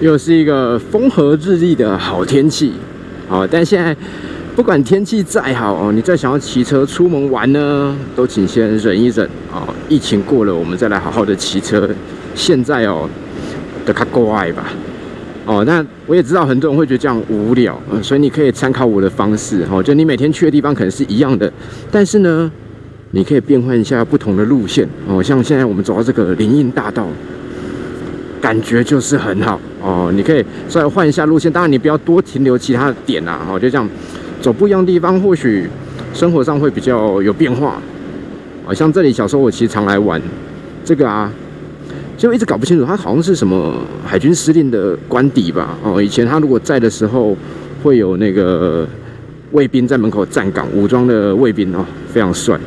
又是一个风和日丽的好天气，哦，但现在不管天气再好哦，你再想要骑车出门玩呢，都请先忍一忍哦。疫情过了，我们再来好好的骑车。现在哦，的卡乖吧，哦，那我也知道很多人会觉得这样无聊，嗯，所以你可以参考我的方式，哦，就你每天去的地方可能是一样的，但是呢，你可以变换一下不同的路线，哦，像现在我们走到这个林荫大道。感觉就是很好哦，你可以稍微换一下路线，当然你不要多停留其他的点啊，哦，就这样走不一样的地方，或许生活上会比较有变化。啊，像这里小时候我其实常来玩，这个啊，就一直搞不清楚，它好像是什么海军司令的官邸吧？哦，以前他如果在的时候，会有那个卫兵在门口站岗，武装的卫兵哦，非常帅。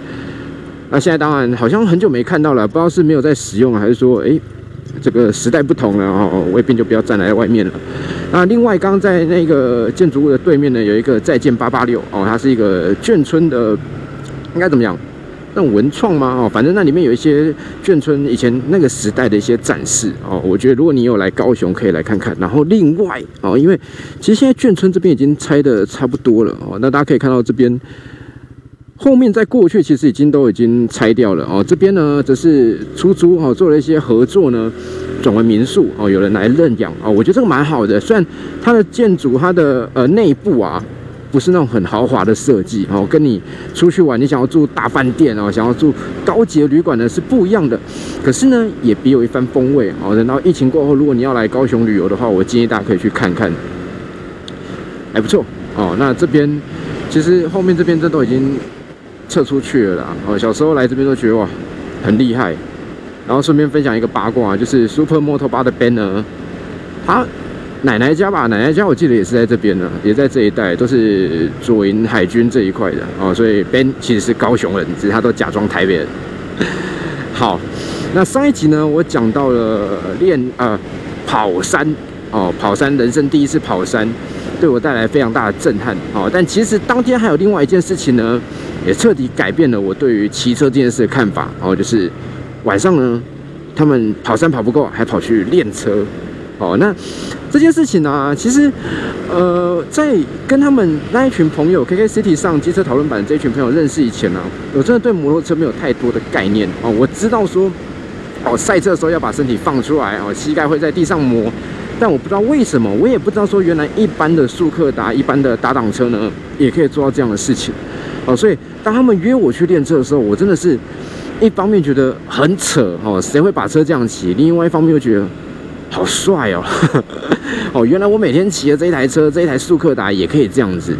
那现在当然好像很久没看到了，不知道是没有在使用，还是说，哎。这个时代不同了哦，卫兵就不要站在外面了。那另外，刚在那个建筑物的对面呢，有一个再见八八六哦，它是一个眷村的，应该怎么样？那文创吗？哦，反正那里面有一些眷村以前那个时代的一些展示哦。我觉得如果你有来高雄，可以来看看。然后另外哦，因为其实现在眷村这边已经拆的差不多了哦，那大家可以看到这边。后面在过去其实已经都已经拆掉了哦，这边呢则是出租哦，做了一些合作呢，转为民宿哦，有人来认养哦，我觉得这个蛮好的。虽然它的建筑它的呃内部啊不是那种很豪华的设计哦，跟你出去玩你想要住大饭店哦，想要住高级的旅馆呢是不一样的。可是呢也别有一番风味哦。等到疫情过后，如果你要来高雄旅游的话，我建议大家可以去看看，还不错哦。那这边其实后面这边这都已经。撤出去了啦！哦，小时候来这边都觉得哇，很厉害。然后顺便分享一个八卦，就是 Super Moto 八的 Ben 呢，他奶奶家吧，奶奶家我记得也是在这边呢，也在这一带，都是左营海军这一块的哦。所以 Ben 其实是高雄人，只是他都假装台北人。好，那上一集呢，我讲到了练呃跑山哦，跑山，人生第一次跑山，对我带来非常大的震撼哦。但其实当天还有另外一件事情呢。也彻底改变了我对于骑车这件事的看法哦，就是晚上呢，他们跑山跑不够，还跑去练车哦。那这件事情呢，其实呃，在跟他们那一群朋友 K K City 上机车讨论版的这一群朋友认识以前呢，我真的对摩托车没有太多的概念哦。我知道说哦，赛车的时候要把身体放出来哦，膝盖会在地上磨，但我不知道为什么，我也不知道说原来一般的速克达、一般的打挡车呢，也可以做到这样的事情。哦，所以当他们约我去练车的时候，我真的是一方面觉得很扯哦，谁会把车这样骑？另外一方面又觉得好帅哦，哦，原来我每天骑的这一台车，这一台速克达也可以这样子，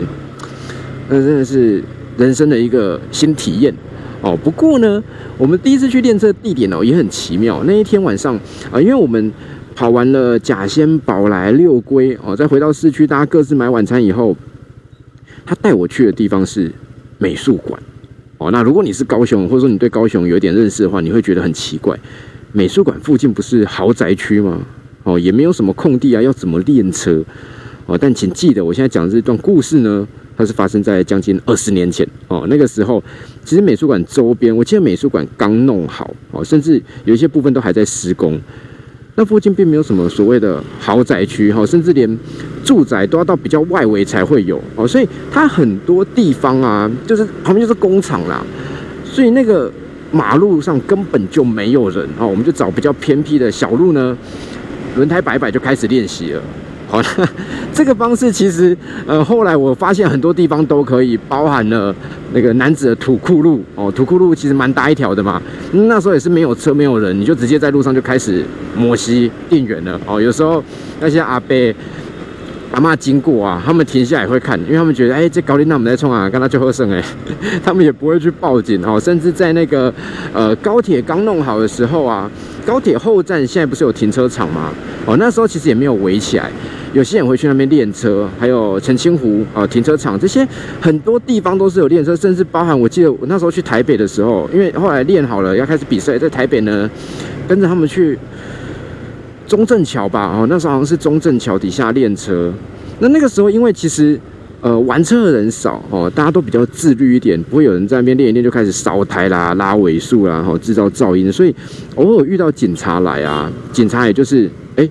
那真的是人生的一个新体验哦。不过呢，我们第一次去练车地点哦也很奇妙。那一天晚上啊，因为我们跑完了甲仙、宝来、六龟哦，再回到市区，大家各自买晚餐以后，他带我去的地方是。美术馆，哦，那如果你是高雄，或者说你对高雄有点认识的话，你会觉得很奇怪，美术馆附近不是豪宅区吗？哦，也没有什么空地啊，要怎么练车？哦，但请记得，我现在讲的这段故事呢，它是发生在将近二十年前。哦，那个时候，其实美术馆周边，我记得美术馆刚弄好，哦，甚至有一些部分都还在施工。那附近并没有什么所谓的豪宅区哈，甚至连住宅都要到比较外围才会有哦，所以它很多地方啊，就是旁边就是工厂啦，所以那个马路上根本就没有人哦，我们就找比较偏僻的小路呢，轮胎摆摆就开始练习了。好，这个方式其实，呃，后来我发现很多地方都可以，包含了那个男子的土库路哦，土库路其实蛮大一条的嘛。那时候也是没有车没有人，你就直接在路上就开始摩西电源了哦。有时候那些阿伯阿妈经过啊，他们停下来会看，因为他们觉得，哎，这高丽娜我们在冲啊，跟他就喝剩哎，他们也不会去报警哦。甚至在那个呃高铁刚弄好的时候啊，高铁后站现在不是有停车场吗？哦，那时候其实也没有围起来。有些人会去那边练车，还有澄清湖啊停车场这些很多地方都是有练车，甚至包含我记得我那时候去台北的时候，因为后来练好了要开始比赛，在台北呢跟着他们去中正桥吧，哦那时候好像是中正桥底下练车。那那个时候因为其实呃玩车的人少哦，大家都比较自律一点，不会有人在那边练一练就开始烧胎啦、拉尾数啦，然后制造噪音，所以偶尔遇到警察来啊，警察也就是哎。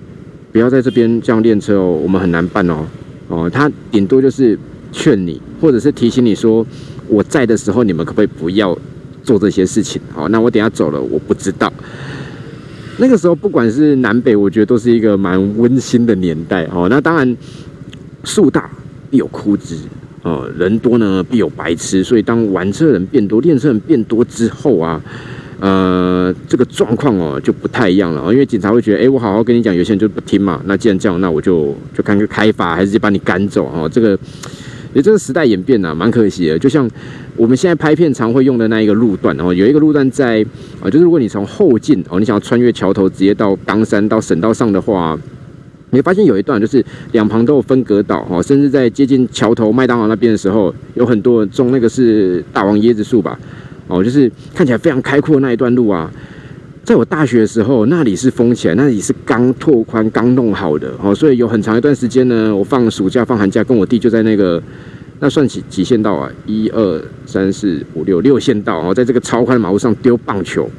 不要在这边这样练车哦，我们很难办哦。哦，他顶多就是劝你，或者是提醒你说，我在的时候你们可不可以不要做这些事情？哦，那我等下走了，我不知道。那个时候不管是南北，我觉得都是一个蛮温馨的年代哦。那当然，树大必有枯枝哦，人多呢必有白痴，所以当玩车人变多，练车人变多之后啊。呃，这个状况哦就不太一样了哦，因为警察会觉得，哎，我好好跟你讲，有些人就不听嘛。那既然这样，那我就就看个开罚，还是就把你赶走哦。这个，也这个时代演变呐，蛮可惜的。就像我们现在拍片常会用的那一个路段哦，有一个路段在啊，就是如果你从后进哦，你想要穿越桥头直接到冈山到省道上的话，你会发现有一段就是两旁都有分隔岛哦，甚至在接近桥头麦当劳那边的时候，有很多种那个是大王椰子树吧。哦，就是看起来非常开阔的那一段路啊，在我大学的时候，那里是封起来，那里是刚拓宽、刚弄好的哦，所以有很长一段时间呢，我放暑假、放寒假，跟我弟就在那个那算几几线道啊，一二三四五六六线道哦，在这个超宽的马路上丢棒球，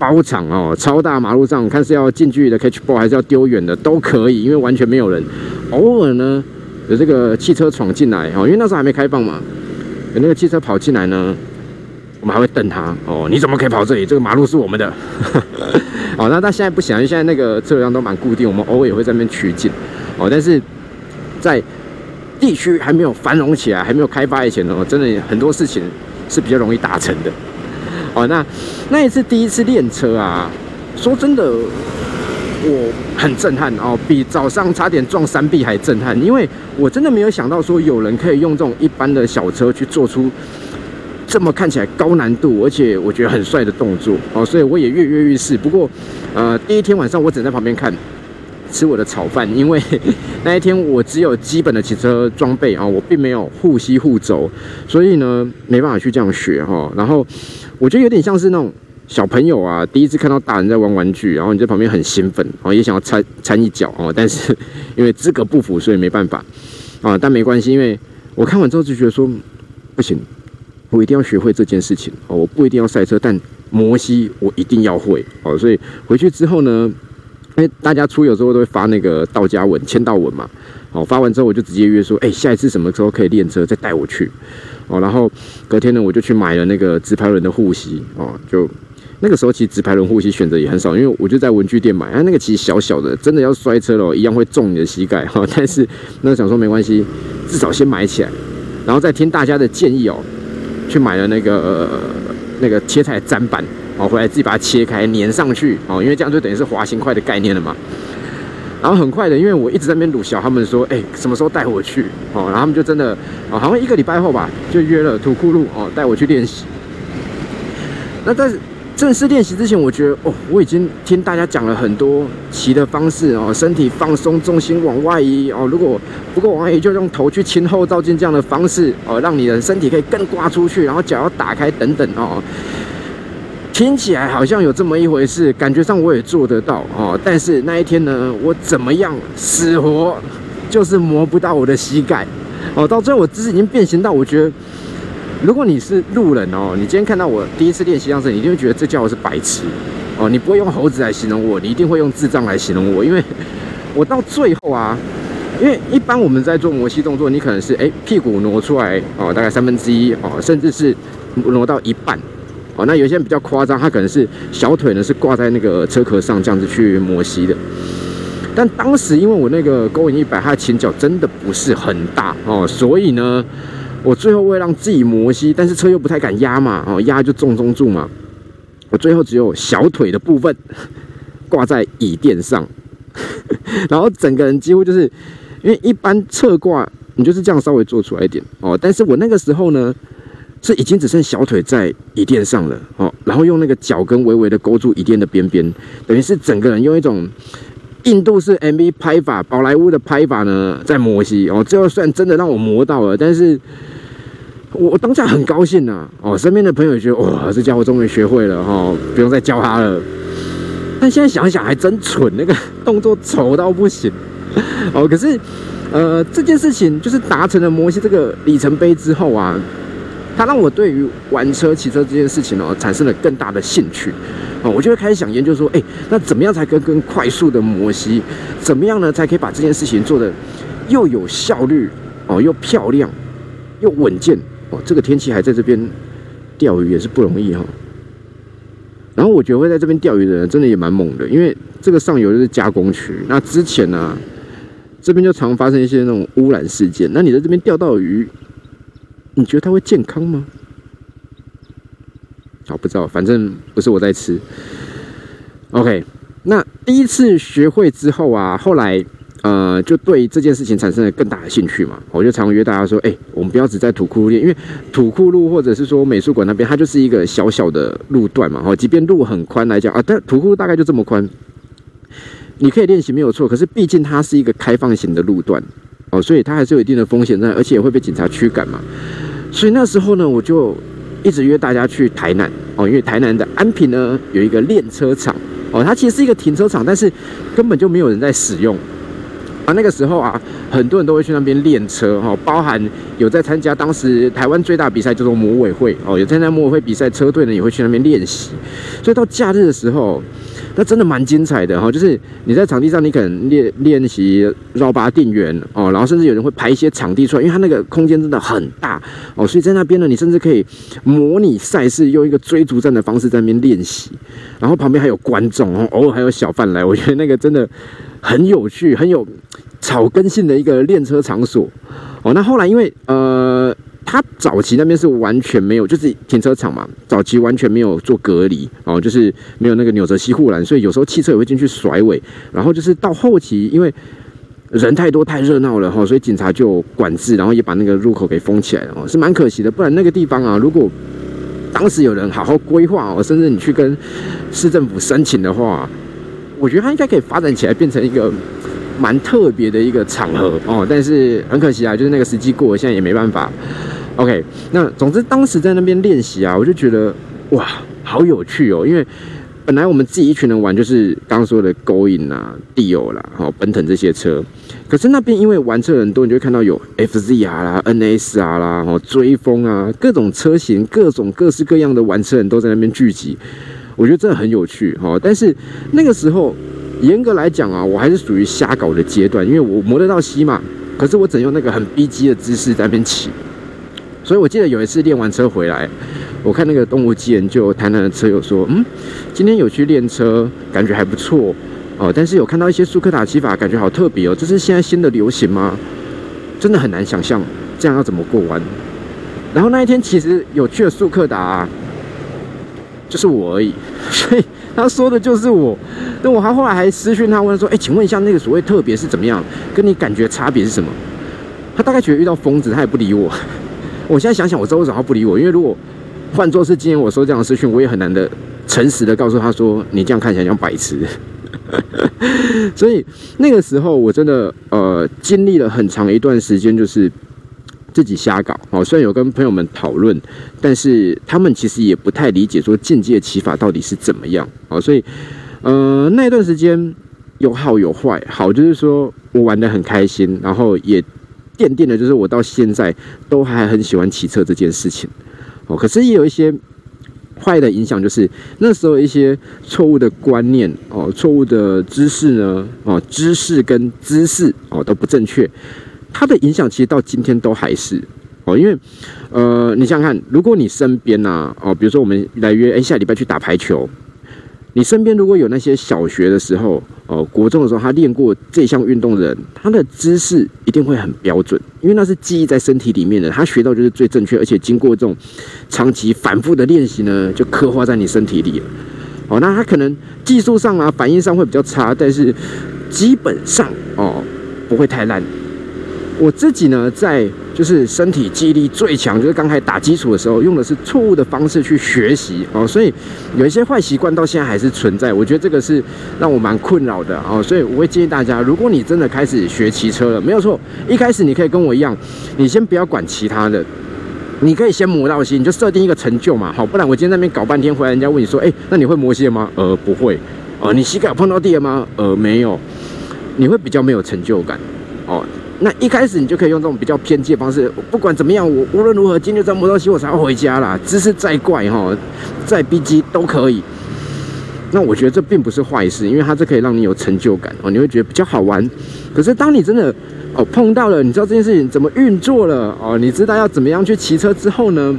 包场哦，超大马路上，看是要近距离的 catch ball 还是要丢远的都可以，因为完全没有人。偶尔呢，有这个汽车闯进来哦，因为那时候还没开放嘛，有那个汽车跑进来呢。我们还会瞪他哦，你怎么可以跑这里？这个马路是我们的。哦，那他现在不行，现在那个车流量都蛮固定，我们偶尔也会在那边取景。哦，但是在地区还没有繁荣起来、还没有开发以前呢，真的很多事情是比较容易达成的。哦，那那一次第一次练车啊，说真的，我很震撼哦，比早上差点撞山壁还震撼，因为我真的没有想到说有人可以用这种一般的小车去做出。这么看起来高难度，而且我觉得很帅的动作哦，所以我也跃跃欲试。不过，呃，第一天晚上我只在旁边看，吃我的炒饭，因为 那一天我只有基本的骑车装备啊，我并没有护膝护肘，所以呢没办法去这样学哈。然后我觉得有点像是那种小朋友啊，第一次看到大人在玩玩具，然后你在旁边很兴奋哦，也想要掺掺一脚哦，但是 因为资格不符，所以没办法啊。但没关系，因为我看完之后就觉得说不行。我一定要学会这件事情哦！我不一定要赛车，但摩西我一定要会哦。所以回去之后呢，因为大家出游之后都会发那个道家文、签到文嘛。哦，发完之后我就直接约说，哎，下一次什么时候可以练车，再带我去哦。然后隔天呢，我就去买了那个直排轮的护膝哦。就那个时候其实直排轮护膝选择也很少，因为我就在文具店买，啊，那个其实小小的，真的要摔车了，一样会中你的膝盖哈。但是那想说没关系，至少先买起来，然后再听大家的建议哦。去买了那个那个切菜砧板，哦，回来自己把它切开粘上去，哦，因为这样就等于是滑行块的概念了嘛。然后很快的，因为我一直在那边鲁小他们说，哎，什么时候带我去？哦，然后他们就真的，哦，好像一个礼拜后吧，就约了土库路，哦，带我去练习。那在。正式练习之前，我觉得哦，我已经听大家讲了很多骑的方式哦，身体放松，重心往外移哦。如果不够往外移，就用头去亲后照镜这样的方式哦，让你的身体可以更刮出去，然后脚要打开等等哦。听起来好像有这么一回事，感觉上我也做得到哦。但是那一天呢，我怎么样死活就是磨不到我的膝盖哦。到最后我姿势已经变形到我觉得。如果你是路人哦，你今天看到我第一次练习样子，你一定会觉得这家伙是白痴哦。你不会用猴子来形容我，你一定会用智障来形容我，因为我到最后啊，因为一般我们在做摩西动作，你可能是哎屁股挪出来哦，大概三分之一哦，甚至是挪到一半哦。那有些人比较夸张，他可能是小腿呢是挂在那个车壳上这样子去摩西的。但当时因为我那个勾引一百，它的前脚真的不是很大哦，所以呢。我最后为了让自己摩吸，但是车又不太敢压嘛，哦，压就重中住嘛。我最后只有小腿的部分 挂在椅垫上，然后整个人几乎就是因为一般侧挂你就是这样稍微做出来一点哦，但是我那个时候呢是已经只剩小腿在椅垫上了哦，然后用那个脚跟微微的勾住椅垫的边边，等于是整个人用一种。印度式 MV 拍法，宝莱坞的拍法呢，在摩西哦，最后算真的让我磨到了，但是我当下很高兴呐哦，身边的朋友觉得哇，这家伙终于学会了哈，不用再教他了。但现在想想还真蠢，那个动作丑到不行哦。可是呃，这件事情就是达成了摩西这个里程碑之后啊，它让我对于玩车、骑车这件事情哦，产生了更大的兴趣哦，我就会开始想研究说，哎，那怎么样才可以更快速的摩吸？怎么样呢才可以把这件事情做的又有效率哦，又漂亮又稳健哦？这个天气还在这边钓鱼也是不容易哈。然后我觉得会在这边钓鱼的人真的也蛮猛的，因为这个上游就是加工区。那之前呢，这边就常发生一些那种污染事件。那你在这边钓到鱼，你觉得它会健康吗？好，不知道，反正不是我在吃。OK，那第一次学会之后啊，后来呃，就对这件事情产生了更大的兴趣嘛。我就常约大家说，哎，我们不要只在土库路练，因为土库路或者是说美术馆那边，它就是一个小小的路段嘛。哦，即便路很宽来讲啊，但土库路大概就这么宽，你可以练习没有错。可是毕竟它是一个开放型的路段哦，所以它还是有一定的风险在，而且也会被警察驱赶嘛。所以那时候呢，我就。一直约大家去台南哦，因为台南的安平呢有一个练车场哦，它其实是一个停车场，但是根本就没有人在使用啊。那个时候啊，很多人都会去那边练车哈，包含有在参加当时台湾最大比赛叫做模委会哦，有参加模委会比赛车队呢也会去那边练习，所以到假日的时候。那真的蛮精彩的哈，就是你在场地上，你可能练练习绕八定圆哦，然后甚至有人会排一些场地出来，因为它那个空间真的很大哦，所以在那边呢，你甚至可以模拟赛事，用一个追逐战的方式在那边练习，然后旁边还有观众哦，偶尔还有小贩来，我觉得那个真的很有趣，很有草根性的一个练车场所哦。那后来因为呃。它早期那边是完全没有，就是停车场嘛，早期完全没有做隔离哦，就是没有那个纽泽西护栏，所以有时候汽车也会进去甩尾。然后就是到后期，因为人太多太热闹了哈，所以警察就管制，然后也把那个入口给封起来了哦，是蛮可惜的。不然那个地方啊，如果当时有人好好规划哦，甚至你去跟市政府申请的话，我觉得它应该可以发展起来，变成一个蛮特别的一个场合哦。但是很可惜啊，就是那个时机过了，现在也没办法。OK，那总之当时在那边练习啊，我就觉得哇，好有趣哦！因为本来我们自己一群人玩，就是刚刚说的勾引啊、地欧啦、好奔腾这些车，可是那边因为玩车人多，你就会看到有 FZR 啦、NSR 啦、哦追风啊，各种车型、各种各式各样的玩车人都在那边聚集，我觉得真的很有趣哈。但是那个时候严格来讲啊，我还是属于瞎搞的阶段，因为我磨得到西嘛，可是我只用那个很逼机的姿势在那边骑。所以我记得有一次练完车回来，我看那个动物机研究谈谈的车友说，嗯，今天有去练车，感觉还不错哦。但是有看到一些速克达骑法，感觉好特别哦。这是现在新的流行吗？真的很难想象这样要怎么过弯。然后那一天其实有去的速克达，就是我而已。所以他说的就是我。那我还后来还私讯他问说，哎，请问一下那个所谓特别是怎么样？跟你感觉差别是什么？他大概觉得遇到疯子，他也不理我。我现在想想，我知道为什么不理我，因为如果换作是今天我说这样的资讯，我也很难的诚实的告诉他说，你这样看起来像白痴。所以那个时候我真的呃经历了很长一段时间，就是自己瞎搞哦。虽然有跟朋友们讨论，但是他们其实也不太理解说境界骑法到底是怎么样哦。所以呃那段时间有好有坏，好就是说我玩的很开心，然后也。奠定的，就是我到现在都还很喜欢骑车这件事情，哦，可是也有一些坏的影响，就是那时候一些错误的观念，哦，错误的知识呢，哦，知识跟姿势，哦，都不正确，它的影响其实到今天都还是，哦，因为，呃，你想想看，如果你身边呐，哦，比如说我们来约，哎，下礼拜去打排球。你身边如果有那些小学的时候，哦，国中的时候他练过这项运动的人，他的姿势一定会很标准，因为那是记忆在身体里面的，他学到就是最正确，而且经过这种长期反复的练习呢，就刻画在你身体里了。哦，那他可能技术上啊，反应上会比较差，但是基本上哦，不会太烂。我自己呢，在就是身体记忆力最强，就是刚开始打基础的时候，用的是错误的方式去学习哦，所以有一些坏习惯到现在还是存在。我觉得这个是让我蛮困扰的哦，所以我会建议大家，如果你真的开始学骑车了，没有错，一开始你可以跟我一样，你先不要管其他的，你可以先磨到心，你就设定一个成就嘛，好，不然我今天那边搞半天回来，人家问你说，哎，那你会磨鞋吗？呃，不会。哦，你膝盖碰到地了吗？呃，没有。你会比较没有成就感哦。那一开始你就可以用这种比较偏激的方式，不管怎么样，我无论如何今天在磨到西，我才要回家啦。姿势再怪哈，再逼机都可以。那我觉得这并不是坏事，因为它这可以让你有成就感哦，你会觉得比较好玩。可是当你真的哦碰到了，你知道这件事情怎么运作了哦，你知道要怎么样去骑车之后呢，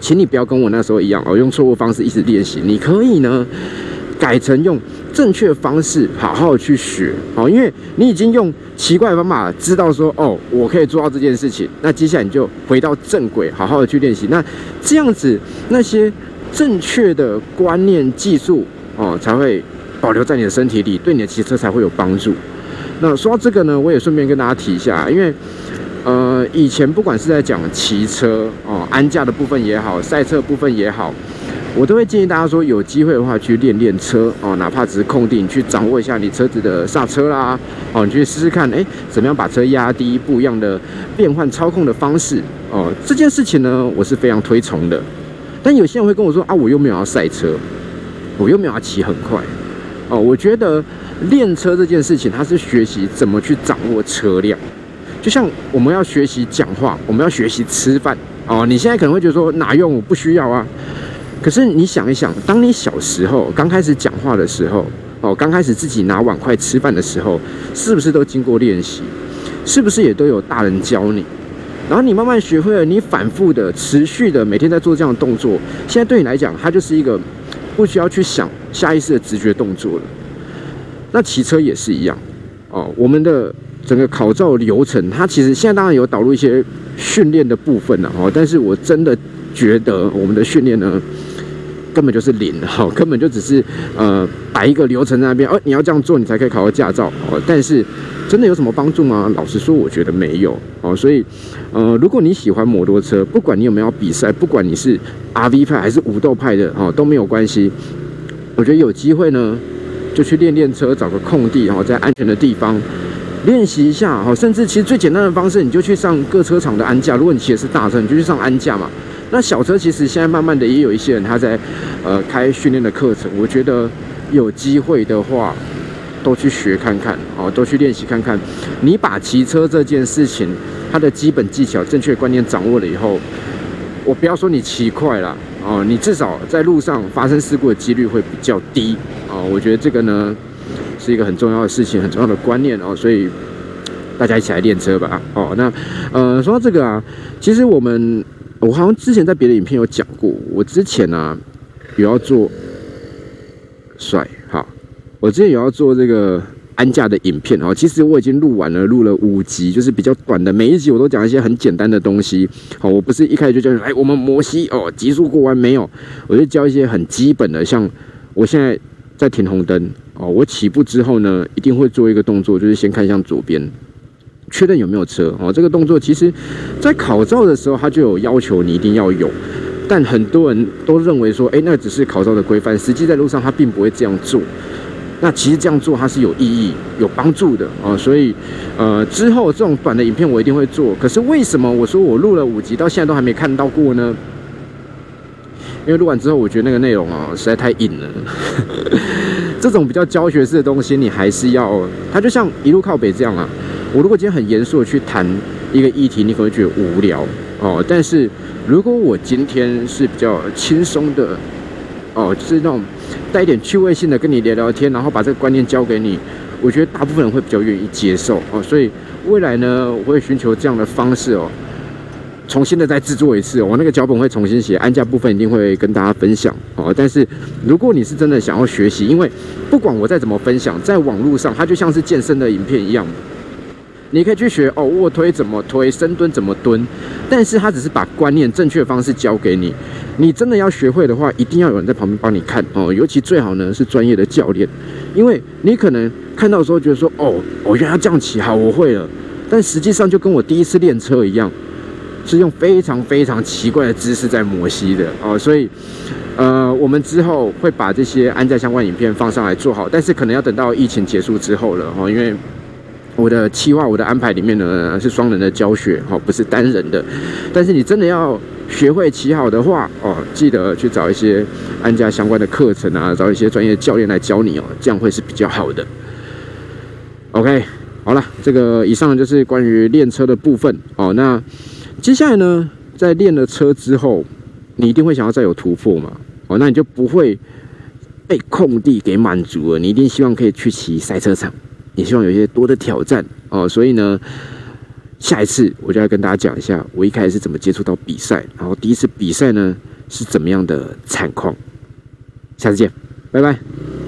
请你不要跟我那时候一样哦，用错误方式一直练习。你可以呢改成用正确方式好好去学哦，因为你已经用奇怪的方法知道说哦，我可以做到这件事情。那接下来你就回到正轨，好好的去练习。那这样子那些正确的观念技术。哦，才会保留在你的身体里，对你的骑车才会有帮助。那说到这个呢，我也顺便跟大家提一下，因为呃，以前不管是在讲骑车哦，安驾的部分也好，赛车部分也好，我都会建议大家说，有机会的话去练练车哦，哪怕只是空地，你去掌握一下你车子的刹车啦，哦，你去试试看，哎，怎么样把车压低，不一样的变换操控的方式哦，这件事情呢，我是非常推崇的。但有些人会跟我说啊，我又没有要赛车。我又没有要骑很快，哦，我觉得练车这件事情，它是学习怎么去掌握车辆，就像我们要学习讲话，我们要学习吃饭，哦，你现在可能会觉得说哪用，我不需要啊。可是你想一想，当你小时候刚开始讲话的时候，哦，刚开始自己拿碗筷吃饭的时候，是不是都经过练习？是不是也都有大人教你？然后你慢慢学会了，你反复的、持续的每天在做这样的动作，现在对你来讲，它就是一个。不需要去想下意识的直觉动作了。那骑车也是一样哦。我们的整个考照流程，它其实现在当然有导入一些训练的部分了哦。但是我真的觉得我们的训练呢，根本就是零哈，根本就只是呃摆一个流程在那边，哦，你要这样做你才可以考到驾照哦。但是真的有什么帮助吗？老实说，我觉得没有哦。所以呃，如果你喜欢摩托车，不管你有没有比赛，不管你是。R V 派还是武斗派的哦都没有关系，我觉得有机会呢，就去练练车，找个空地哦，在安全的地方练习一下哦。甚至其实最简单的方式，你就去上各车厂的安驾。如果你骑的是大车，你就去上安驾嘛。那小车其实现在慢慢的也有一些人他在呃开训练的课程。我觉得有机会的话，都去学看看哦，都去练习看看。你把骑车这件事情它的基本技巧、正确观念掌握了以后。我不要说你骑快了哦，你至少在路上发生事故的几率会比较低哦。我觉得这个呢是一个很重要的事情，很重要的观念哦。所以大家一起来练车吧哦。那呃说到这个啊，其实我们我好像之前在别的影片有讲过，我之前呢有要做帅好，我之前有要做这个。安驾的影片哦，其实我已经录完了，录了五集，就是比较短的。每一集我都讲一些很简单的东西。好，我不是一开始就教你，哎，我们摩西哦，极速过弯没有？我就教一些很基本的，像我现在在停红灯哦，我起步之后呢，一定会做一个动作，就是先看向左边，确认有没有车哦。这个动作其实，在考照的时候，他就有要求你一定要有，但很多人都认为说，哎，那只是考照的规范，实际在路上他并不会这样做。那其实这样做它是有意义、有帮助的哦，所以，呃，之后这种短的影片我一定会做。可是为什么我说我录了五集到现在都还没看到过呢？因为录完之后，我觉得那个内容啊实在太硬了。这种比较教学式的东西，你还是要，它就像一路靠北这样啊。我如果今天很严肃的去谈一个议题，你可能会觉得无聊哦。但是如果我今天是比较轻松的。哦，就是那种带一点趣味性的跟你聊聊天，然后把这个观念教给你，我觉得大部分人会比较愿意接受哦。所以未来呢，我会寻求这样的方式哦，重新的再制作一次，我那个脚本会重新写，安家部分一定会跟大家分享哦。但是如果你是真的想要学习，因为不管我再怎么分享，在网络上它就像是健身的影片一样。你可以去学哦，卧推怎么推，深蹲怎么蹲，但是他只是把观念正确的方式教给你。你真的要学会的话，一定要有人在旁边帮你看哦，尤其最好呢是专业的教练，因为你可能看到的时候觉得说哦，我原来这样骑好，我会了，但实际上就跟我第一次练车一样，是用非常非常奇怪的姿势在摩西的哦，所以呃，我们之后会把这些安在相关影片放上来做好，但是可能要等到疫情结束之后了哦，因为。我的计划，我的安排里面呢是双人的教学，哦，不是单人的。但是你真的要学会骑好的话，哦，记得去找一些安家相关的课程啊，找一些专业教练来教你哦，这样会是比较好的。OK，好了，这个以上就是关于练车的部分哦。那接下来呢，在练了车之后，你一定会想要再有突破嘛？哦，那你就不会被空地给满足了，你一定希望可以去骑赛车场，也希望有一些多的挑战哦。所以呢，下一次我就要跟大家讲一下，我一开始是怎么接触到比赛，然后第一次比赛呢是怎么样的惨况。下次见，拜拜。